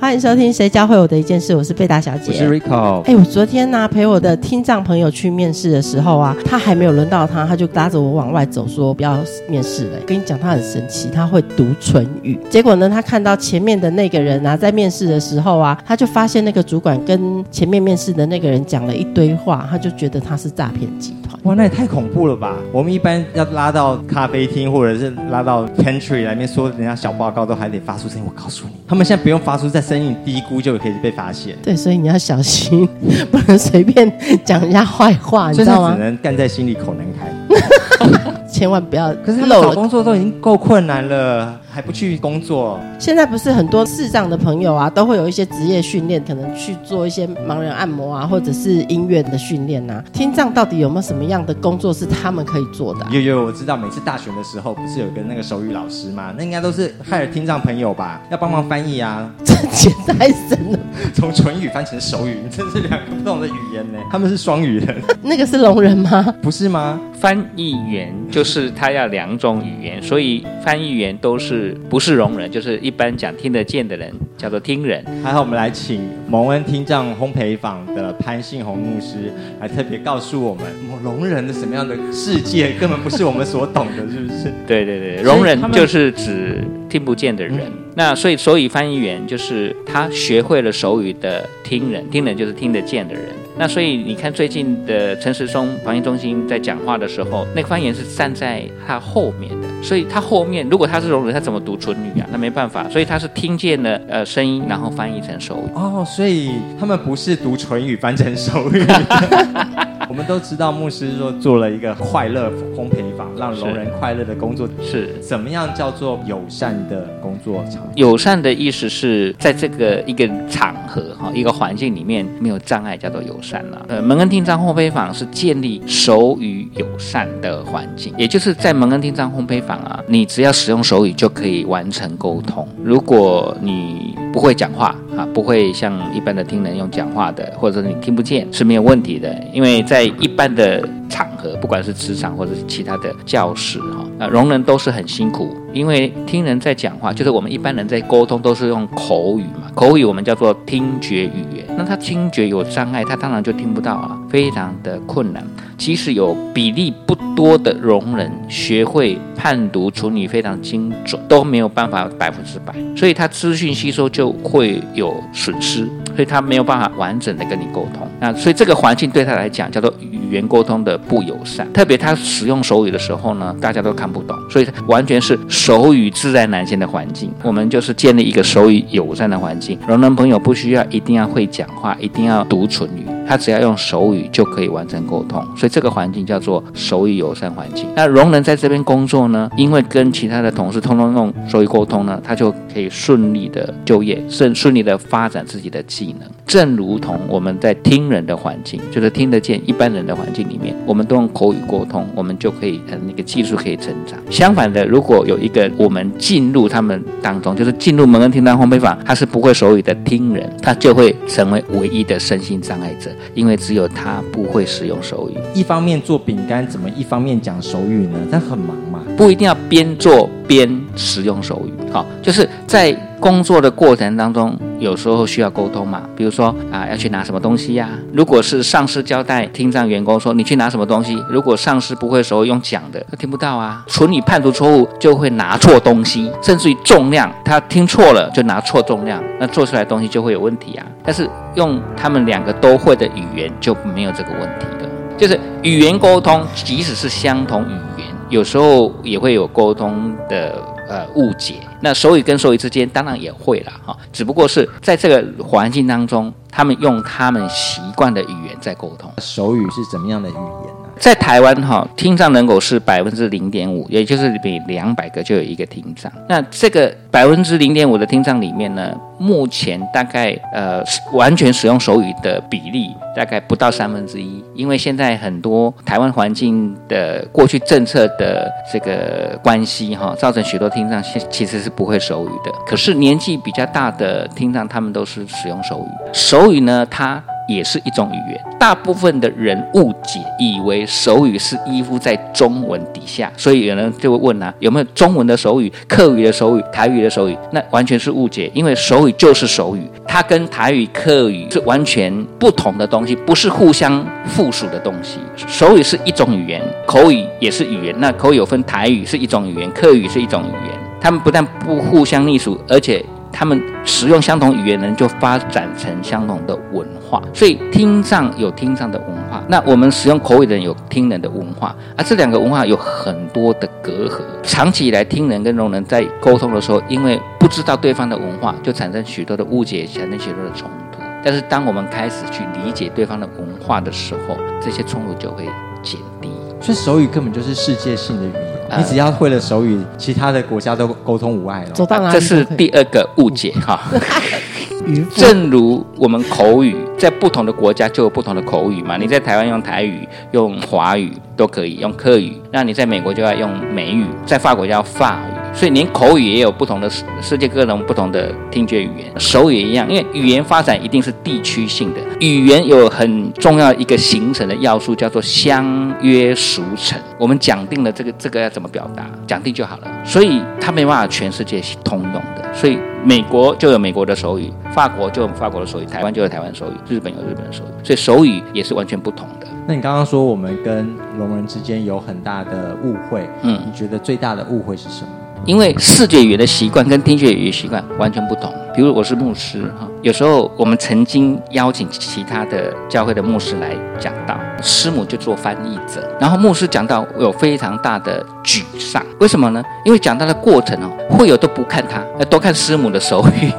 欢迎收听《谁教会我的一件事》，我是贝达小姐，我是 Rico。哎，我昨天呢陪我的听障朋友去面试的时候啊，他还没有轮到他，他就拉着我往外走，说不要面试了。跟你讲，他很神奇，他会读唇语。结果呢，他看到前面的那个人啊，在面试的时候啊，他就发现那个主管跟前面面试的那个人讲了一堆话，他就觉得他是诈骗集团。哇，那也太恐怖了吧！我们一般要拉到咖啡厅或者是拉到 pantry 来面说人家小报告，都还得发出声音。我告诉你，他们现在不用发出，在声音低估就可以被发现。对，所以你要小心，不能随便讲人家坏话，你知道吗？只能干在心里口难开。千万不要！可是他们找工作都已经够困难了，还不去工作？现在不是很多视障的朋友啊，都会有一些职业训练，可能去做一些盲人按摩啊，或者是音乐的训练呐。听障到底有没有什么样的工作是他们可以做的？有有，我知道，每次大选的时候不是有个那个手语老师吗？那应该都是害了听障朋友吧？要帮忙翻译啊！这简太深了，从唇语翻成手语，真是两个不同的语言呢。他们是双语人，那个是聋人吗？不是吗？翻译员就是他要两种语言，所以翻译员都是不是聋人，就是一般讲听得见的人，叫做听人。还好，我们来请蒙恩听障烘焙坊的潘信宏牧师来特别告诉我们，聋人的什么样的世界根本不是我们所懂的，是不是？对对对，聋人就是指听不见的人。那所以手语翻译员就是他学会了手语的听人，听人就是听得见的人。那所以你看，最近的陈时松防疫中心在讲话的时候，那个方言是站在他后面的，所以他后面如果他是聋人，他怎么读唇语啊？那没办法，所以他是听见了呃声音，然后翻译成手语。哦，所以他们不是读唇语翻成手语。我们都知道牧师说做了一个快乐烘焙坊，让聋人快乐的工作是怎么样叫做友善的工作场？友善的意思是在这个一个场合哈，一个环境里面没有障碍，叫做友善了。呃，蒙恩听障烘焙坊是建立手语友善的环境，也就是在蒙恩听障烘焙坊啊，你只要使用手语就可以完成沟通。如果你不会讲话啊，不会像一般的听人用讲话的，或者你听不见是没有问题的，因为在一般的场合，不管是职场或者是其他的教室哈，啊，聋人都是很辛苦，因为听人在讲话，就是我们一般人在沟通都是用口语嘛，口语我们叫做听觉语言，那他听觉有障碍，他当然就听不到啊，非常的困难。即使有比例不多的聋人学会判读处理非常精准，都没有办法百分之百，所以他资讯吸收就会有损失，所以他没有办法完整的跟你沟通。那所以这个环境对他来讲叫做语语言沟通的不友善，特别他使用手语的时候呢，大家都看不懂，所以完全是手语自在难见的环境。我们就是建立一个手语友善的环境，聋人朋友不需要一定要会讲话，一定要读唇语。他只要用手语就可以完成沟通，所以这个环境叫做手语友善环境。那聋人在这边工作呢，因为跟其他的同事通通用手语沟通呢，他就可以顺利的就业，顺顺利的发展自己的技能。正如同我们在听人的环境，就是听得见一般人的环境里面，我们都用口语沟通，我们就可以那个技术可以成长。相反的，如果有一个我们进入他们当中，就是进入蒙恩听障烘焙坊，他是不会手语的听人，他就会成为唯一的身心障碍者。因为只有他不会使用手语，一方面做饼干，怎么一方面讲手语呢？他很忙嘛，不一定要边做边使用手语。好，就是在工作的过程当中，有时候需要沟通嘛。比如说啊，要去拿什么东西呀？如果是上司交代听障员工说你去拿什么东西，如果上司不会的时候用讲的，他听不到啊。纯语判读错误就会拿错东西，甚至于重量他听错了就拿错重量，那做出来东西就会有问题啊。但是用他们两个都会的语言就没有这个问题的，就是语言沟通，即使是相同语言，有时候也会有沟通的呃误解。那手语跟手语之间当然也会了，哈，只不过是在这个环境当中，他们用他们习惯的语言在沟通。手语是怎么样的语言？在台湾哈，听障人口是百分之零点五，也就是每两百个就有一个听障。那这个百分之零点五的听障里面呢，目前大概呃完全使用手语的比例大概不到三分之一，因为现在很多台湾环境的过去政策的这个关系哈，造成许多听障其其实是不会手语的。可是年纪比较大的听障，他们都是使用手语。手语呢，它也是一种语言，大部分的人误解，以为手语是依附在中文底下，所以有人就会问啊，有没有中文的手语、客语的手语、台语的手语？那完全是误解，因为手语就是手语，它跟台语、客语是完全不同的东西，不是互相附属的东西。手语是一种语言，口语也是语言。那口语有分台语是一种语言，客语是一种语言，他们不但不互相隶属，而且。他们使用相同语言的人就发展成相同的文化，所以听障有听障的文化，那我们使用口语的人有听人的文化，而这两个文化有很多的隔阂。长期以来，听人跟聋人在沟通的时候，因为不知道对方的文化，就产生许多的误解，产生许多的冲突。但是，当我们开始去理解对方的文化的时候，这些冲突就会减低。所以，手语根本就是世界性的语言。你只要会了手语，其他的国家都沟通无碍了。走到哪里这是第二个误解哈。正如我们口语在不同的国家就有不同的口语嘛，你在台湾用台语、用华语都可以，用客语；那你在美国就要用美语，在法国叫法语。所以连口语也有不同的世世界各种不同的听觉语言，手语也一样，因为语言发展一定是地区性的。语言有很重要一个形成的要素，叫做相约俗成。我们讲定了这个这个要怎么表达，讲定就好了。所以它没办法全世界通用的。所以美国就有美国的手语，法国就有法国的手语，台湾就有台湾手语，日本有日本的手语。所以手语也是完全不同的。那你刚刚说我们跟聋人之间有很大的误会，嗯你觉得最大的误会是什么？因为视觉语言的习惯跟听觉语言习惯完全不同。比如我是牧师哈，有时候我们曾经邀请其他的教会的牧师来讲道，师母就做翻译者，然后牧师讲到有非常大的沮丧，为什么呢？因为讲到的过程哦，会有都不看他，呃，都看师母的手语，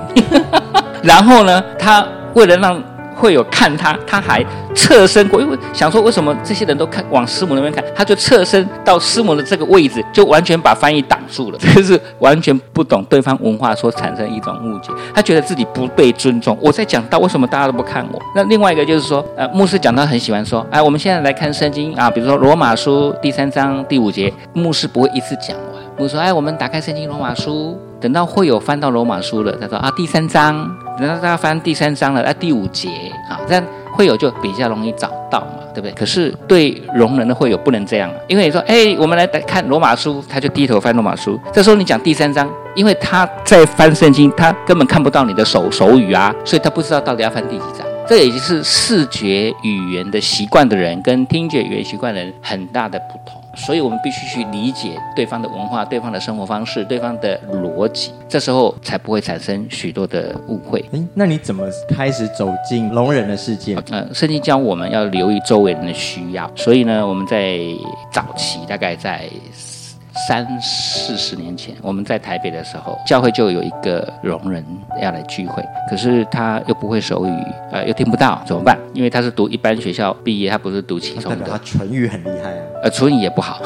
然后呢，他为了让会有看他，他还侧身过，因为想说为什么这些人都看往师母那边看，他就侧身到师母的这个位置，就完全把翻译挡住了。这是完全不懂对方文化所产生一种误解，他觉得自己不被尊重。我在讲到为什么大家都不看我？那另外一个就是说，呃，牧师讲到很喜欢说，哎，我们现在来看圣经啊，比如说罗马书第三章第五节，牧师不会一次讲完，牧师说，哎，我们打开圣经罗马书。等到会有翻到罗马书了，他说啊第三章，等到大家翻第三章了，啊第五节啊，这样会友就比较容易找到嘛，对不对？可是对聋人的会友不能这样，因为你说哎，我们来看罗马书，他就低头翻罗马书，这时候你讲第三章，因为他在翻圣经，他根本看不到你的手手语啊，所以他不知道到底要翻第几章。这也就是视觉语言的习惯的人跟听觉语言习惯的人很大的不同，所以我们必须去理解对方的文化、对方的生活方式、对方的逻辑，这时候才不会产生许多的误会。诶，那你怎么开始走进聋人的世界？呃，圣经教我们要留意周围人的需要，所以呢，我们在早期，大概在三四十年前，我们在台北的时候，教会就有一个聋人要来聚会，可是他又不会手语，呃，又听不到，怎么办？因为他是读一般学校毕业，他不是读其中的他，唇语很厉害啊。呃，唇语也不好，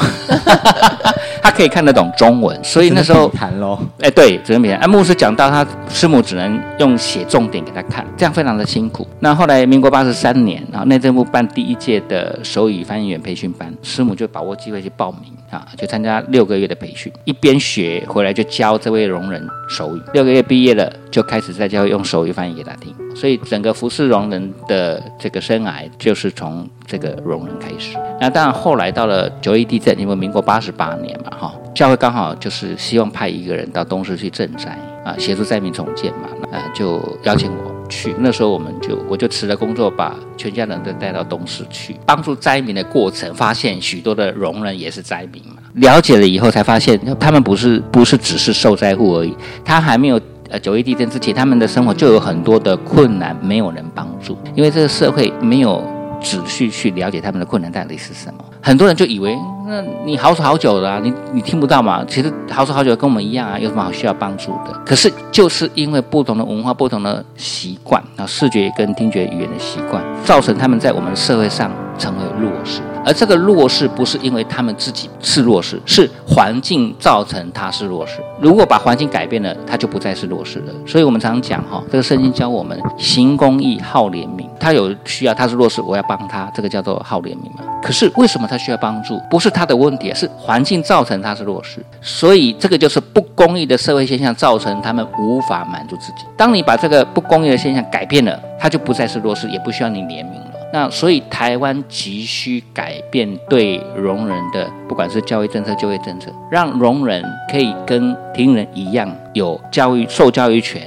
他可以看得懂中文，所以那时候谈喽，哎，对，只能别人。啊，牧师讲到他师母只能用写重点给他看，这样非常的辛苦。那后来民国八十三年，然后内政部办第一届的手语翻译员培训班，师母就把握机会去报名啊，就参加六个月的培训，一边学回来就教这位聋人手语。六个月毕业了，就开始在教会用手语翻译给他听。所以整个服侍聋人的这个生涯，就是从这个聋人开始。那当然后来到了九一地震，因为民国八十八年嘛，哈，教会刚好就是希望派一个人到东市去赈灾啊，协助灾民重建嘛，啊，就邀请我去。那时候我们就我就辞了工作，把全家人都带到东市去帮助灾民的过程，发现许多的聋人也是灾民嘛。了解了以后才发现，他们不是不是只是受灾户而已，他还没有。呃，九一地震之前，他们的生活就有很多的困难，没有人帮助，因为这个社会没有仔细去了解他们的困难到底是什么。很多人就以为，那你好手好久了、你你听不到嘛？其实好手好久跟我们一样啊，有什么好需要帮助的？可是就是因为不同的文化、不同的习惯啊，视觉跟听觉语言的习惯，造成他们在我们社会上成为弱势。而这个弱势不是因为他们自己是弱势，是环境造成他是弱势。如果把环境改变了，他就不再是弱势了。所以我们常常讲哈，这个圣经教我们行公义、好怜悯。他有需要，他是弱势，我要帮他，这个叫做好怜悯嘛。可是为什么他需要帮助？不是他的问题，是环境造成他是弱势。所以这个就是不公义的社会现象造成他们无法满足自己。当你把这个不公义的现象改变了，他就不再是弱势，也不需要你怜悯了。那所以台湾急需改变对聋人的，不管是教育政策、就业政策，让聋人可以跟听人一样有教育、受教育权，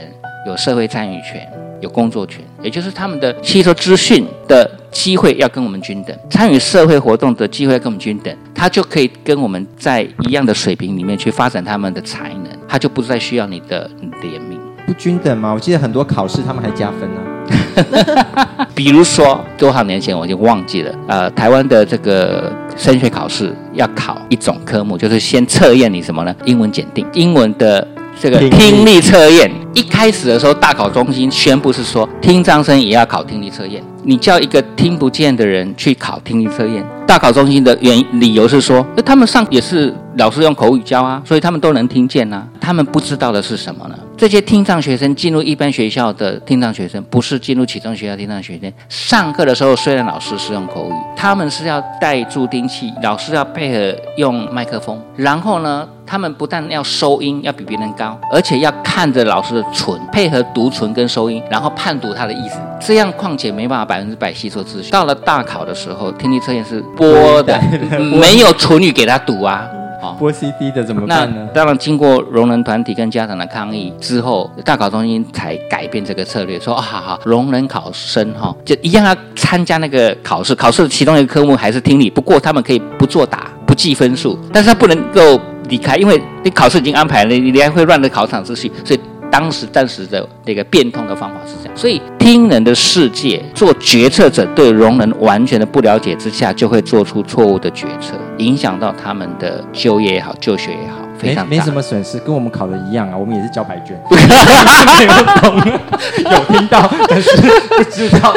有社会参与权，有工作权，也就是他们的吸收资讯的机会要跟我们均等，参与社会活动的机会要跟我们均等，他就可以跟我们在一样的水平里面去发展他们的才能，他就不再需要你的怜悯。不均等吗？我记得很多考试他们还加分呢。比如说，多少年前我已经忘记了。呃，台湾的这个升学考试要考一种科目，就是先测验你什么呢？英文检定，英文的这个听力测验。一开始的时候，大考中心宣布是说，听障生也要考听力测验。你叫一个听不见的人去考听力测验，大考中心的原理由是说，那他们上也是老师用口语教啊，所以他们都能听见呐。他们不知道的是什么呢？这些听障学生进入一般学校的听障学生，不是进入启聪学校听障学生。上课的时候，虽然老师是用口语，他们是要带助听器，老师要配合用麦克风。然后呢，他们不但要收音要比别人高，而且要看着老师的唇，配合读唇跟收音，然后判读他的意思。这样况且没办法把分之百吸收资讯。到了大考的时候，听力测验是播的，没有唇语给他读啊。播 CD 的怎么办呢？当然，经过聋人团体跟家长的抗议之后，大考中心才改变这个策略，说啊，好好，聋人考生哈，就一样要参加那个考试。考试的其中一个科目还是听力，不过他们可以不作答，不计分数，但是他不能够离开，因为你考试已经安排了，你还会乱了考场秩序，所以。当时暂时的那个变通的方法是这样，所以听人的世界做决策者对容人完全的不了解之下，就会做出错误的决策，影响到他们的就业也好，就学也好，非常没什么损失，跟我们考的一样啊，我们也是交白卷，有听到，但是不知道。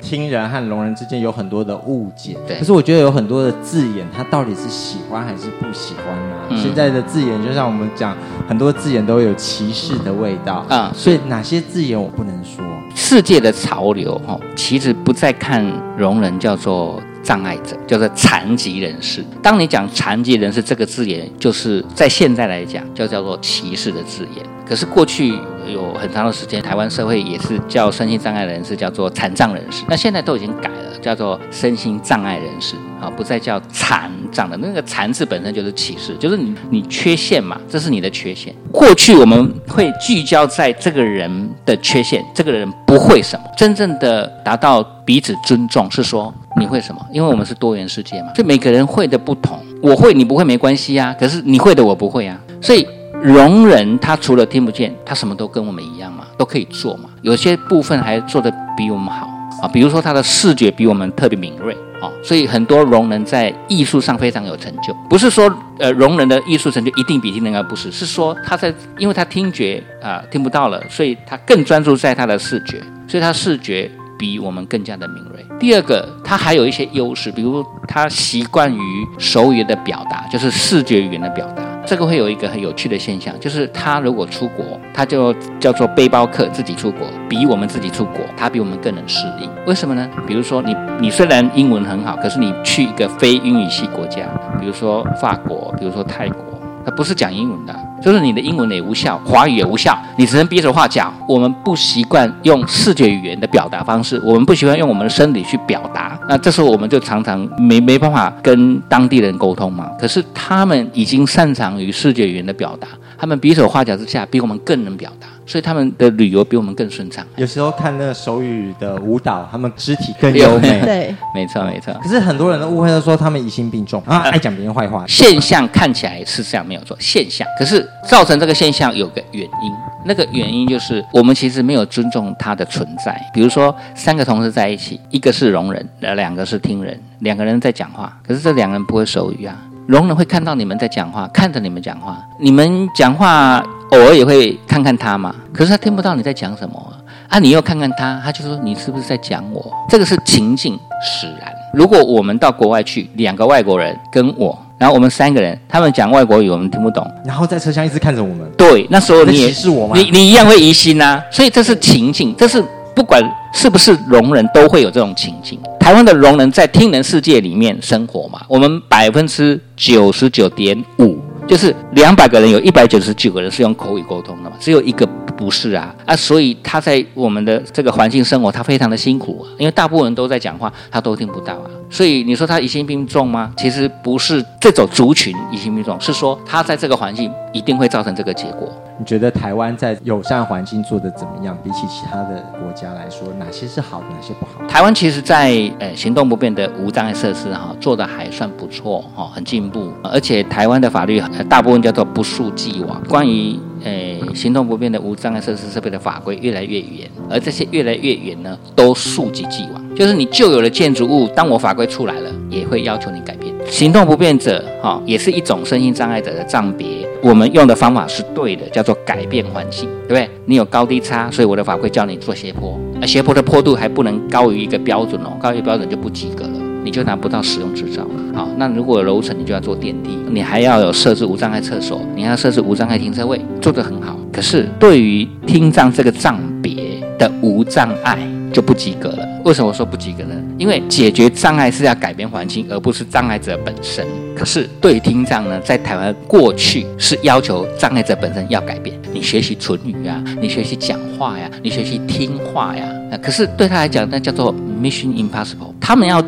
听人和聋人之间有很多的误解，可是我觉得有很多的字眼，他到底是喜欢还是不喜欢呢？现在的字眼就像我们讲，很多字眼都有歧视的味道啊，所以哪些字眼我不能说？世界的潮流哈，其实不再看聋人叫做障碍者，叫做残疾人士。当你讲残疾人士这个字眼，就是在现在来讲就叫做歧视的字眼。可是过去有很长的时间，台湾社会也是叫身心障碍人士叫做残障人士，那现在都已经改了，叫做身心障碍人士啊，不再叫残障的。那个残字本身就是歧视，就是你你缺陷嘛，这是你的缺陷。过去我们会聚焦在这个人的缺陷，这个人不会什么，真正的达到彼此尊重是说你会什么，因为我们是多元世界嘛，所以每个人会的不同，我会你不会没关系啊，可是你会的我不会啊，所以。聋人他除了听不见，他什么都跟我们一样嘛，都可以做嘛。有些部分还做得比我们好啊，比如说他的视觉比我们特别敏锐啊，所以很多聋人在艺术上非常有成就。不是说呃聋人的艺术成就一定比听人高，不是，是说他在因为他听觉啊听不到了，所以他更专注在他的视觉，所以他视觉比我们更加的敏锐。第二个，他还有一些优势，比如他习惯于手语的表达，就是视觉语言的表达。这个会有一个很有趣的现象，就是他如果出国，他就叫做背包客，自己出国，比我们自己出国，他比我们更能适应。为什么呢？比如说你，你虽然英文很好，可是你去一个非英语系国家，比如说法国，比如说泰国，不是讲英文的。就是你的英文也无效，华语也无效，你只能比手画脚。我们不习惯用视觉语言的表达方式，我们不习惯用我们的身体去表达。那这时候我们就常常没没办法跟当地人沟通嘛。可是他们已经擅长于视觉语言的表达，他们比手画脚之下，比我们更能表达。所以他们的旅游比我们更顺畅。有时候看那个手语的舞蹈，他们肢体更 优美。对，没错没错。可是很多人的误会都说他们疑心病重啊，爱讲别人坏话。现象看起来是这样，没有错。现象，可是造成这个现象有个原因，那个原因就是我们其实没有尊重他的存在。比如说三个同事在一起，一个是聋人，呃，两个是听人，两个人在讲话，可是这两个人不会手语啊。聋人会看到你们在讲话，看着你们讲话，你们讲话偶尔也会看看他嘛，可是他听不到你在讲什么。啊，你又看看他，他就说你是不是在讲我？这个是情境使然。如果我们到国外去，两个外国人跟我，然后我们三个人，他们讲外国语，我们听不懂，然后在车厢一直看着我们，对，那时候你歧视我吗你你一样会疑心呐、所以这是情境，这是不管是不是聋人都会有这种情境。台湾的聋人在听人世界里面生活嘛，我们百分之九十九点五，就是两百个人有一百九十九个人是用口语沟通的嘛，只有一个不是啊啊，所以他在我们的这个环境生活，他非常的辛苦啊，因为大部分人都在讲话，他都听不到啊。所以你说他疑心病重吗？其实不是这种族群疑心病重，是说他在这个环境一定会造成这个结果。你觉得台湾在友善环境做的怎么样？比起其他的国家来说，哪些是好的，哪些不好？台湾其实在，呃行动不便的无障碍设施哈、做的还算不错哈、很进步，而且台湾的法律、呃大部分叫做不溯既往，关于呃行动不便的无障碍设施设备的法规越来越严，而这些越来越严呢，都溯及既往，就是你旧有的建筑物，当我法规出来了，也会要求你改变。行动不便者哈、也是一种身心障碍者的障别，我们用的方法是对的，叫做改变环境，对不对？你有高低差，所以我的法规叫你做斜坡，而斜坡的坡度还不能高于一个标准哦，高于标准就不及格了。你就拿不到使用执照。好，那如果楼层，你就要坐电梯，你还要有设置无障碍厕所，你要设置无障碍停车位，做得很好。可是对于听障这个障别的无障碍就不及格了。为什么说不及格呢？因为解决障碍是要改变环境，而不是障碍者本身。可是对于听障呢，在台湾过去是要求障碍者本身要改变，你学习唇语啊，你学习讲话呀，你学习听话呀。啊可是对他来讲，那叫做 mission impossible。他们要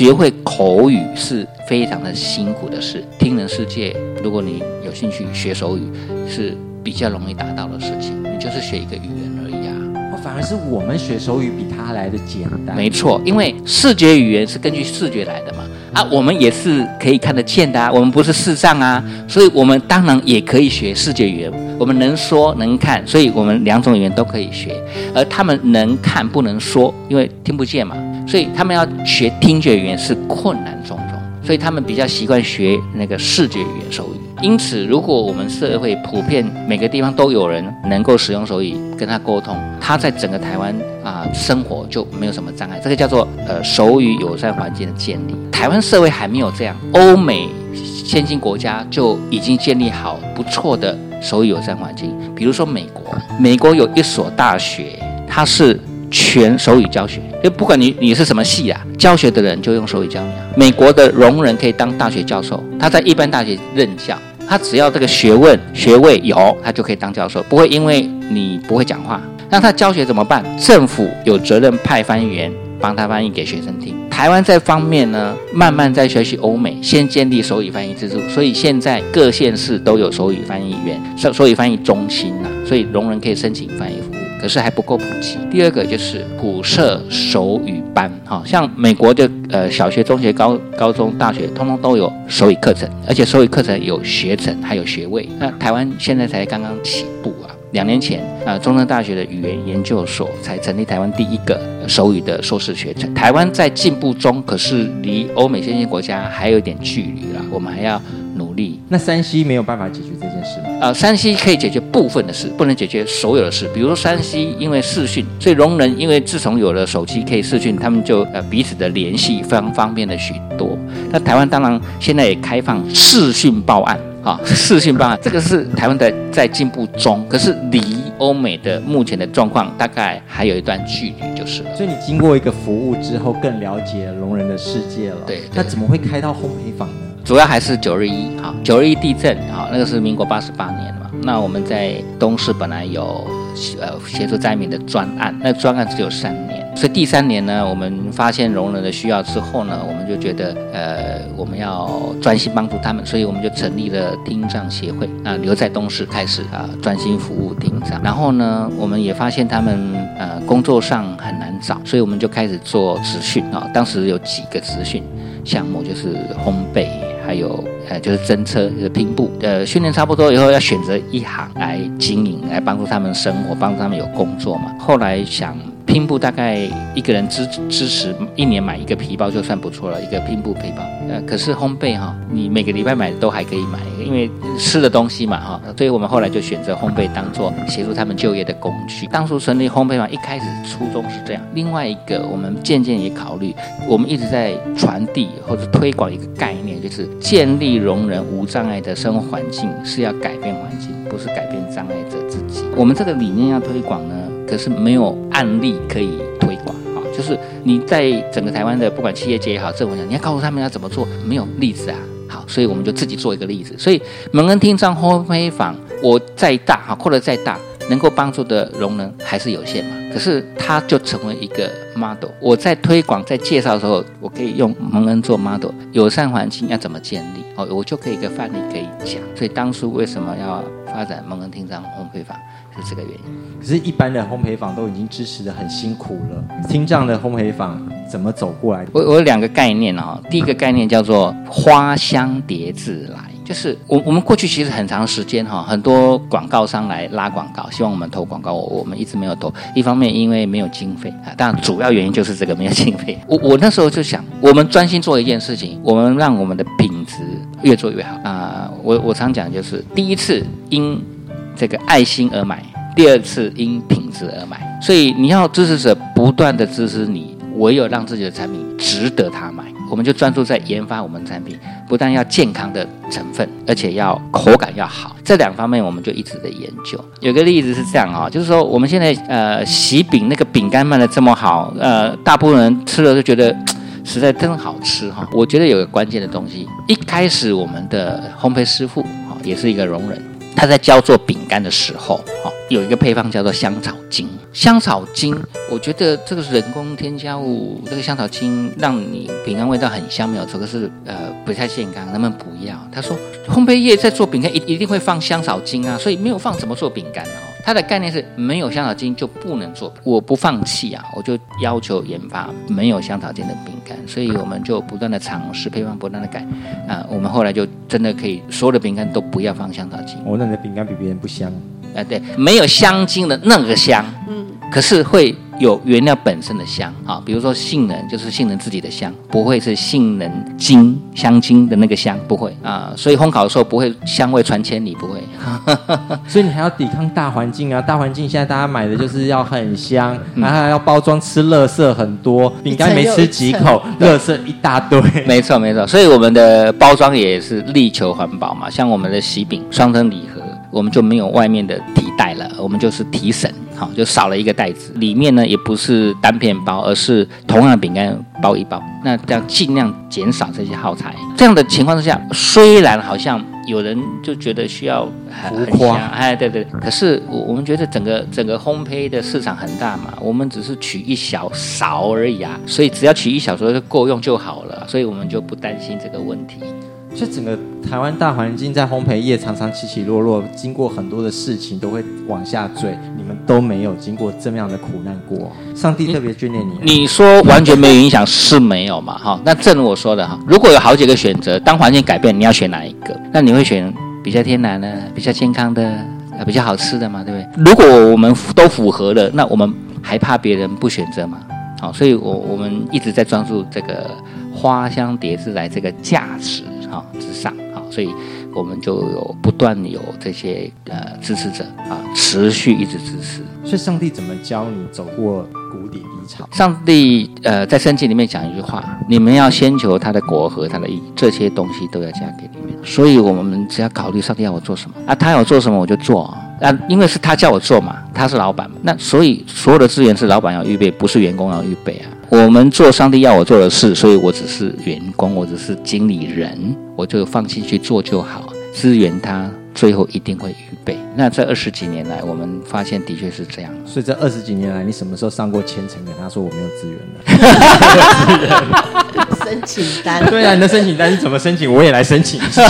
学会口语是非常的辛苦的事。听人世界，如果你有兴趣学手语，是比较容易达到的事情。你就是学一个语言而已啊。哦，反而是我们学手语比他来的简单。没错，因为视觉语言是根据视觉来的嘛。啊，我们也是可以看得见的啊，我们不是视障啊，所以我们当然也可以学视觉语言。我们能说能看，所以我们两种语言都可以学。而他们能看不能说，因为听不见嘛，所以他们要学听觉语言是困难中，所以他们比较习惯学那个视觉语言手语。因此，如果我们社会普遍每个地方都有人能够使用手语跟他沟通，他在整个台湾啊、生活就没有什么障碍。这个叫做呃手语友善环境的建立。台湾社会还没有这样，欧美先进国家就已经建立好不错的手语友善环境。比如说美国，美国有一所大学，它是全手语教学，就不管你你是什么系啊，教学的人就用手语教你。美国的聋人可以当大学教授，他在一般大学任教，他只要这个学问学位有，他就可以当教授，不会因为你不会讲话。那他教学怎么办？政府有责任派翻译员帮他翻译给学生听。台湾这方面呢，慢慢在学习欧美，先建立手语翻译制度，所以现在各县市都有手语翻译员、手手语翻译中心呐、所以聋人可以申请翻译。可是还不够普及。第二个就是普设手语班，哈，像美国的呃小学、中学、高高中、大学，通通都有手语课程，而且手语课程有学程，还有学位。那台湾现在才刚刚起步啊。两年前，啊，中正大学的语言研究所才成立台湾第一个手语的硕士学程。台湾在进步中，可是离欧美先进国家还有一点距离啦，我们还要努力。那山西没有办法解决这件事吗？呃，山西可以解决部分的事，不能解决所有的事。比如说山西因为视讯，所以聋人因为自从有了手机可以视讯，他们就呃彼此的联系非常方便了许多。那台湾当然现在也开放视讯报案。啊，视讯报案这个是台湾的在进步中，可是离欧美的目前的状况大概还有一段距离，就是了。所以你经过一个服务之后，更了解聋人的世界了。对对那怎么会开到烘焙坊呢？主要还是九日一哈，九日一地震哈，那个是民国八十八年嘛。那我们在东市本来有呃协助灾民的专案，那专案只有三年，所以第三年呢，我们发现聋人的需要之后呢，我们就觉得呃我们要专心帮助他们，所以我们就成立了听障协会啊，留在东市开始啊专心服务听障。然后呢，我们也发现他们呃工作上很难找，所以我们就开始做职训啊，当时有几个职训项目，就是烘焙。还有呃，就是侦车，就是拼布，呃，训练差不多以后，要选择一行来经营，来帮助他们生活，帮助他们有工作嘛。后来想拼布大概一个人支支持一年买一个皮包就算不错了，一个拼布皮包。呃，可是烘焙哈，你每个礼拜买都还可以买，因为吃的东西嘛哈，所以我们后来就选择烘焙当做协助他们就业的工具。当初成立烘焙坊一开始初衷是这样，另外一个我们渐渐也考虑，我们一直在传递或者推广一个概念，就是建立容忍无障碍的生活环境是要改变环境，不是改变障碍者自己。我们这个理念要推广呢，可是没有案例可以推广啊，就是你在整个台湾的不管企业界也好，政府讲你要告诉他们要怎么做，没有例子啊。好，所以我们就自己做一个例子。所以蒙恩听障烘焙坊，我再大哈，扩得再大。能够帮助的容能还是有限嘛？可是它就成为一个 model。我在推广、在介绍的时候，我可以用蒙恩做 model，友善环境要怎么建立？哦，我就可以一个范例可以讲。所以当初为什么要发展蒙恩听障烘焙坊，是这个原因。可是，一般的烘焙坊都已经支持的很辛苦了，听障的烘焙坊怎么走过来？我我有两个概念哈，第一个概念叫做花香叠自来。就是我我们过去其实很长时间哈，很多广告商来拉广告，希望我们投广告，我我们一直没有投。一方面因为没有经费啊，当然主要原因就是这个没有经费。我我那时候就想，我们专心做一件事情，我们让我们的品质越做越好啊。我我常讲就是，第一次因这个爱心而买，第二次因品质而买。所以你要支持者不断的支持你，唯有让自己的产品值得他买。我们就专注在研发我们产品，不但要健康的成分，而且要口感要好，这两方面我们就一直在研究。有个例子是这样啊，就是说我们现在呃喜饼那个饼干卖的这么好，呃大部分人吃了就觉得实在真好吃哈。我觉得有个关键的东西，一开始我们的烘焙师傅啊也是一个容忍。他在教做饼干的时候，哈，有一个配方叫做香草精。香草精，我觉得这个是人工添加物。这个香草精让你饼干味道很香，没有错，可是呃不太健康，能不能不要？他说，烘焙业在做饼干一一定会放香草精啊，所以没有放怎么做饼干呢？它的概念是没有香草精就不能做，我不放弃啊，我就要求研发没有香草精的饼干，所以我们就不断的尝试配方，不断的改啊，我们后来就真的可以所有的饼干都不要放香草精。我那的饼干比别人不香，哎，对，没有香精的那个香，嗯，可是会。有原料本身的香啊，比如说杏仁就是杏仁自己的香，不会是杏仁精香精的那个香，不会啊，所以烘烤的时候不会香味传千里，不会。所以你还要抵抗大环境啊，大环境现在大家买的就是要很香，然后要包装吃乐色很多，饼干没吃几口，乐色 一大堆。没错没错，所以我们的包装也是力求环保嘛，像我们的喜饼双层礼盒，我们就没有外面的提袋了，我们就是提绳。好，就少了一个袋子，里面呢也不是单片包，而是同样的饼干包一包。那这样尽量减少这些耗材。这样的情况之下，虽然好像有人就觉得需要很香，哎，对对，可是我我们觉得整个整个烘焙的市场很大嘛，我们只是取一小勺而已啊，所以只要取一小勺就够用就好了，所以我们就不担心这个问题。所以整个台湾大环境在烘焙业常常起起落落，经过很多的事情都会往下坠。你们都没有经过这么样的苦难过，上帝特别眷恋你。你说完全没有影响是没有嘛？哈，那正如我说的哈，如果有好几个选择，当环境改变，你要选哪一个？那你会选比较天然的、比较健康的、比较好吃的嘛？对不对？如果我们都符合了，那我们还怕别人不选择吗？好，所以我我们一直在专注这个花香蝶字来这个价值。啊之上啊，所以我们就有不断有这些呃支持者啊，持续一直支持。所以上帝怎么教你走过谷底低潮？上帝呃在圣经里面讲一句话：你们要先求他的国和他的义，这些东西都要加给你们。所以我们只要考虑上帝要我做什么啊，他要做什么我就做啊，因为是他叫我做嘛，他是老板嘛。那所以所有的资源是老板要预备，不是员工要预备啊。我们做上帝要我做的事，所以我只是员工，我只是经理人，我就放心去做就好。支援他最后一定会预备。那这二十几年来，我们发现的确是这样。所以这二十几年来，你什么时候上过千层跟他说我没有资源了？申请单。对啊，你的申请单是怎么申请？我也来申请一下。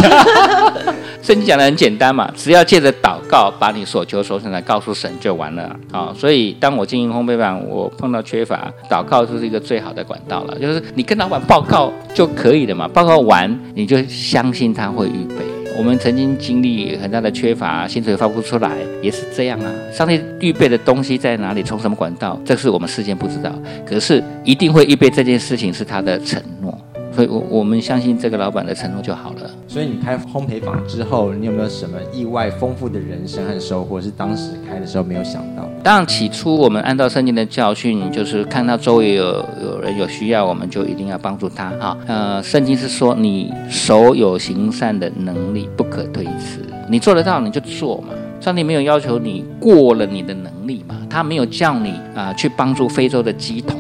圣经讲的很简单嘛，只要借着祷告，把你所求所想的告诉神就完了啊。所以，当我经营烘焙坊，我碰到缺乏，祷告就是一个最好的管道了。就是你跟老板报告就可以了嘛，报告完你就相信他会预备。我们曾经经历很大的缺乏，薪水发不出来，也是这样啊。上帝预备的东西在哪里，从什么管道，这是我们事先不知道，可是一定会预备这件事情是他的承诺。我我们相信这个老板的承诺就好了。所以，你开烘焙坊之后，你有没有什么意外丰富的人生和收获？是当时开的时候没有想到？当然，起初我们按照圣经的教训，就是看到周围有有人有需要，我们就一定要帮助他哈。呃，圣经是说，你手有行善的能力，不可推辞。你做得到，你就做嘛。上帝没有要求你过了你的能力嘛，他没有叫你啊去帮助非洲的鸡童。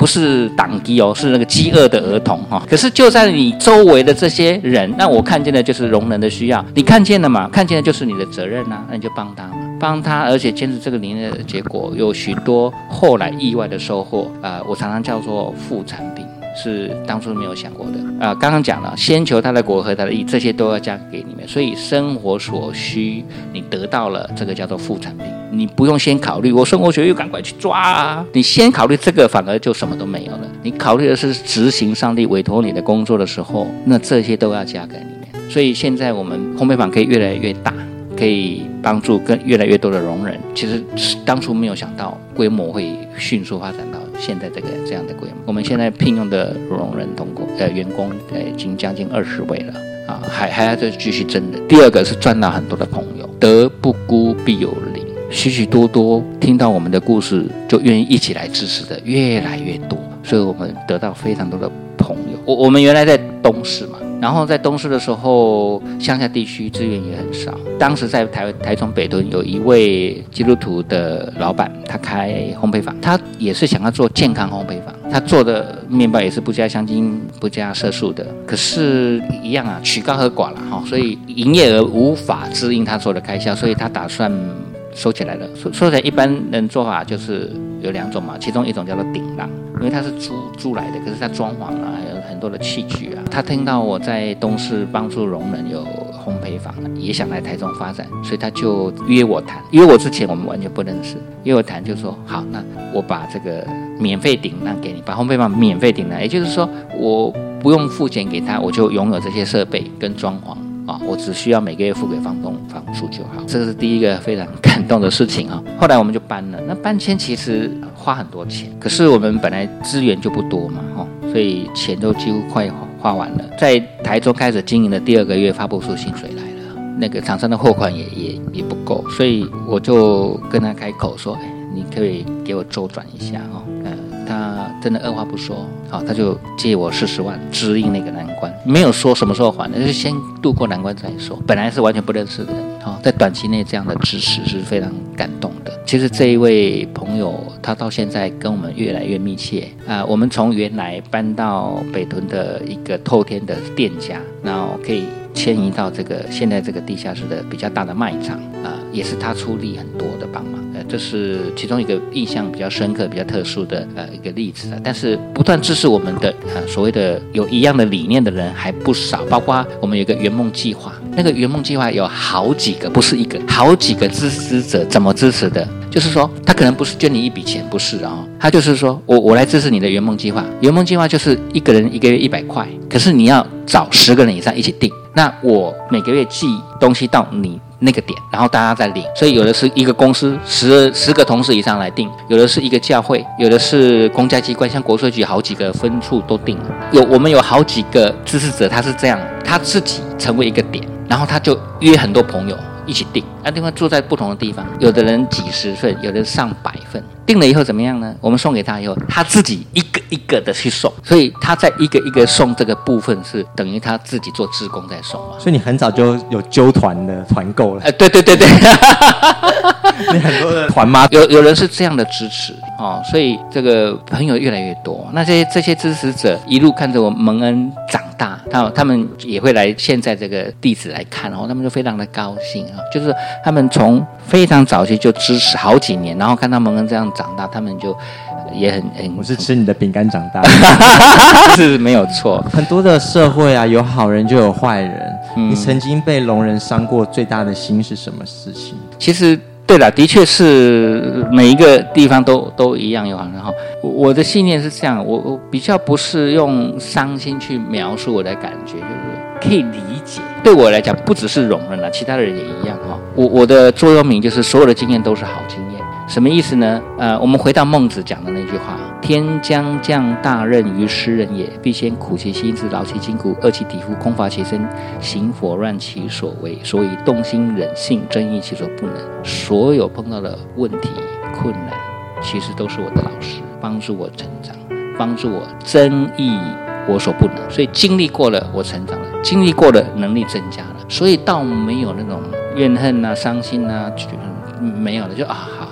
不是党饥哦，是那个饥饿的儿童哈。可是就在你周围的这些人，那我看见的就是容人的需要，你看见了嘛？看见的就是你的责任呐，那你就帮他嘛，帮他，而且坚持这个理念的结果，有许多后来意外的收获啊！我常常叫做副产品。是当初没有想过的啊！刚刚讲了，先求他的国和他的义，这些都要加给你们。所以生活所需，你得到了这个叫做副产品，你不用先考虑我生活学又赶快去抓啊！你先考虑这个，反而就什么都没有了。你考虑的是执行上帝委托你的工作的时候，那这些都要加给你们。所以现在我们烘焙坊可以越来越大，可以帮助更越来越多的容忍。其实当初没有想到规模会迅速发展到。现在这个这样的规模，我们现在聘用的容人通过呃员工呃已经将近二十位了啊，还还要再继续增的。第二个是赚到很多的朋友，德不孤必有邻，许许多多听到我们的故事就愿意一起来支持的越来越多，所以我们得到非常多的朋友。我我们原来在东市嘛。然后在东市的时候，乡下地区资源也很少。当时在台台中北屯有一位基督徒的老板，他开烘焙坊，他也是想要做健康烘焙坊。他做的面包也是不加香精、不加色素的。可是，一样啊，曲高和寡了哈，所以营业额无法支应他做的开销，所以他打算收起来了。收收起来，一般人做法就是有两种嘛，其中一种叫做顶浪。因为他是租租来的，可是他装潢啊，还有很多的器具啊。他听到我在东市帮助聋人有烘焙坊，也想来台中发展，所以他就约我谈。约我之前我们完全不认识，约我谈就说好，那我把这个免费顶让给你，把烘焙坊免费顶了，也就是说我不用付钱给他，我就拥有这些设备跟装潢。啊，我只需要每个月付给房东房租就好，这是第一个非常感动的事情啊。后来我们就搬了，那搬迁其实花很多钱，可是我们本来资源就不多嘛，哈，所以钱都几乎快花完了。在台中开始经营的第二个月，发不出薪水来了，那个厂商的货款也也也不够，所以我就跟他开口说，哎，你可以给我周转一下哦，嗯。他真的二话不说，好，他就借我四十万支应那个难关，没有说什么时候还，那就先度过难关再说。本来是完全不认识的人，好，在短期内这样的支持是非常感动的。其实这一位朋友，他到现在跟我们越来越密切啊。我们从原来搬到北屯的一个透天的店家，然后可以迁移到这个现在这个地下室的比较大的卖场啊，也是他出力很多的帮忙。呃这是其中一个印象比较深刻、比较特殊的呃一个例子啊。但是不断支持我们的呃所谓的有一样的理念的人还不少，包括我们有个圆梦计划，那个圆梦计划有好几个，不是一个，好几个支持者怎么支持的？就是说他可能不是捐你一笔钱，不是啊，他就是说我我来支持你的圆梦计划。圆梦计划就是一个人一个月一百块，可是你要找十个人以上一起订，那我每个月寄东西到你。那个点，然后大家再领，所以有的是一个公司十十个同事以上来定，有的是一个教会，有的是公家机关，像国税局好几个分处都定了。有我们有好几个支持者，他是这样，他自己成为一个点，然后他就约很多朋友一起订，那另外住在不同的地方，有的人几十份，有的上百份。定了以后怎么样呢？我们送给他以后，他自己一一个的去送，所以他在一个一个送这个部分是等于他自己做职工在送嘛。所以你很早就有揪团的团购了。哎，对对对对，你很多的团妈有有人是这样的支持哦，所以这个朋友越来越多。那这些这些支持者一路看着我蒙恩长大，他他们也会来现在这个地址来看，然后他们就非常的高兴啊，就是他们从非常早期就支持好几年，然后看到蒙恩这样。长大，他们就也很很。我是吃你的饼干长大，是没有错。很多的社会啊，有好人就有坏人。你曾经被聋人伤过最大的心是什么事情？其实，对了，的确是每一个地方都都一样有好人哈。我的信念是这样，我我比较不是用伤心去描述我的感觉，就是可以理解。对我来讲，不只是容忍了，其他的人也一样哈。我我的座右铭就是所有的经验都是好经验。什么意思呢？呃，我们回到孟子讲的那句话：“天将降大任于斯人也，必先苦其心志，劳其筋骨，饿其体肤，空乏其身，行拂乱其所为，所以动心忍性，争益其所不能。”所有碰到的问题、困难，其实都是我的老师，帮助我成长，帮助我增益我所不能。所以经历过了，我成长了；经历过了，能力增加了。所以倒没有那种怨恨啊、伤心啊，没有了，就啊好。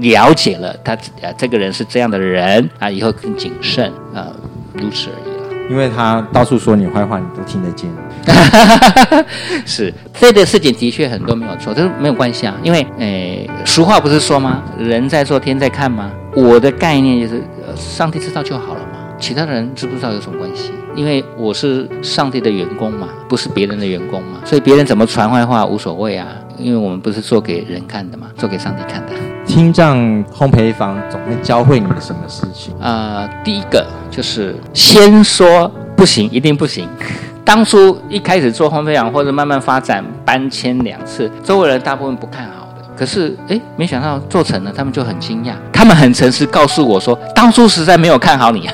了解了他，呃，这个人是这样的人啊，以后更谨慎啊，如此而已了。因为他到处说你坏话，你都听得见。是这个事情的确很多没有错，这是没有关系啊。因为，诶，俗话不是说吗？人在做，天在看吗？我的概念就是，上帝知道就好了嘛，其他的人知不知道有什么关系？因为我是上帝的员工嘛，不是别人的员工嘛，所以别人怎么传坏话无所谓啊。因为我们不是做给人看的嘛，做给上帝看的。听障烘焙坊总会教会你什么事情？啊，第一个就是先说不行，一定不行。当初一开始做烘焙坊或者慢慢发展搬迁两次，周围人大部分不看好。可是，哎，没想到做成了，他们就很惊讶。他们很诚实告诉我说，当初实在没有看好你，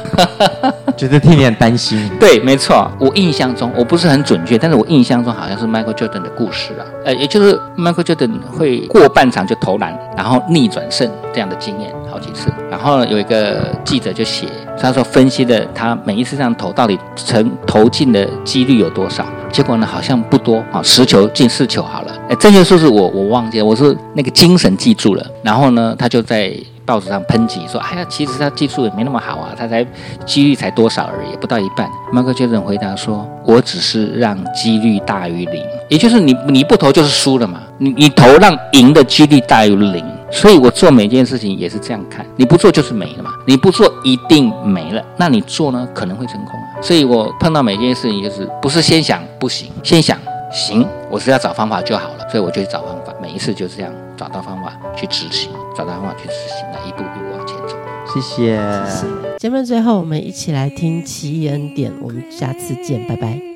觉 得替你很担心。对，没错，我印象中我不是很准确，但是我印象中好像是 Michael Jordan 的故事啊，呃，也就是 Michael Jordan 会过半场就投篮，然后逆转胜这样的经验好几次。然后有一个记者就写，他说分析的他每一次这样投到底成投进的几率有多少。结果呢，好像不多啊，十球进四球好了。哎，这些数字我我忘记了，我是那个精神记住了。然后呢，他就在报纸上抨击说：“哎呀，其实他技术也没那么好啊，他才几率才多少而已，不到一半。”麦克杰森回答说：“我只是让几率大于零，也就是你你不投就是输了嘛。你你投让赢的几率大于零，所以我做每件事情也是这样看，你不做就是没了嘛，你不做一定没了，那你做呢可能会成功啊。”所以我碰到每件事情，就是不是先想不行，先想行，我是要找方法就好了。所以我就去找方法，每一次就这样找到方法去执行，找到方法去执行，那一步一步往前走。谢谢。节目最后，我们一起来听奇异恩典，我们下次见，拜拜。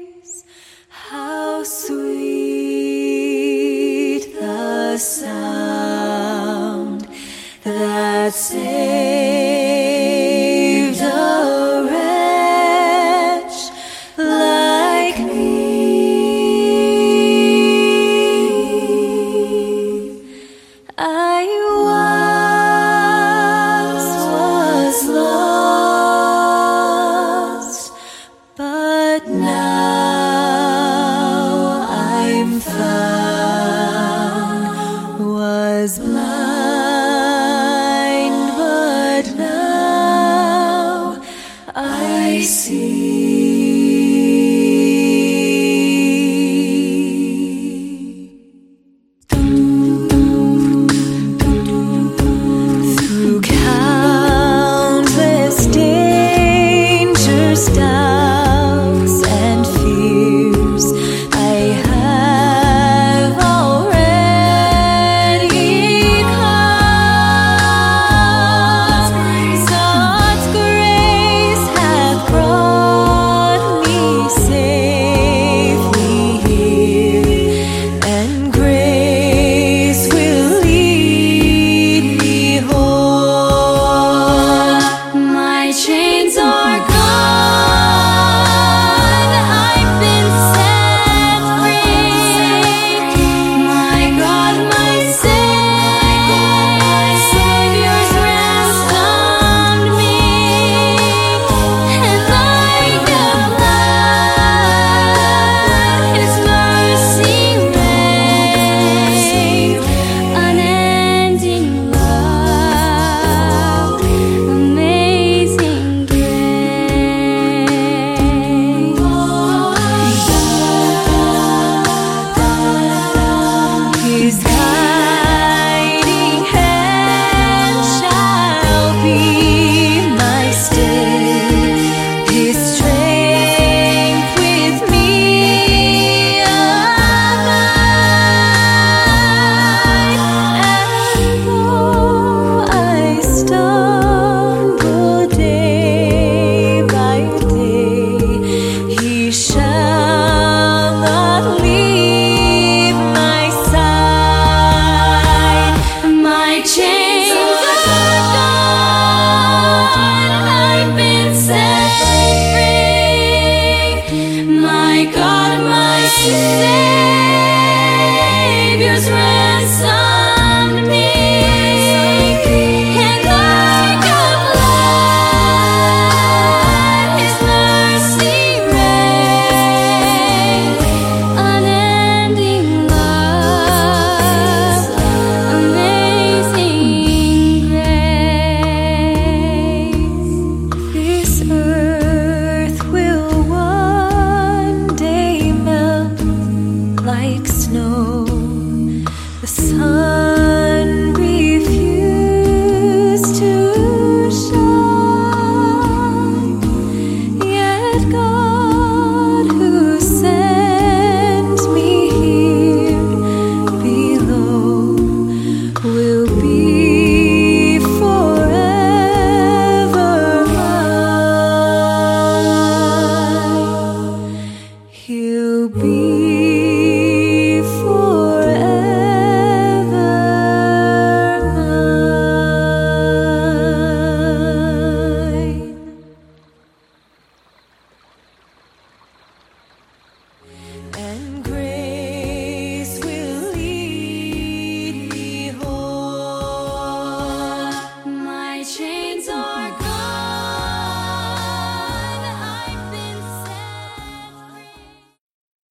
that sing.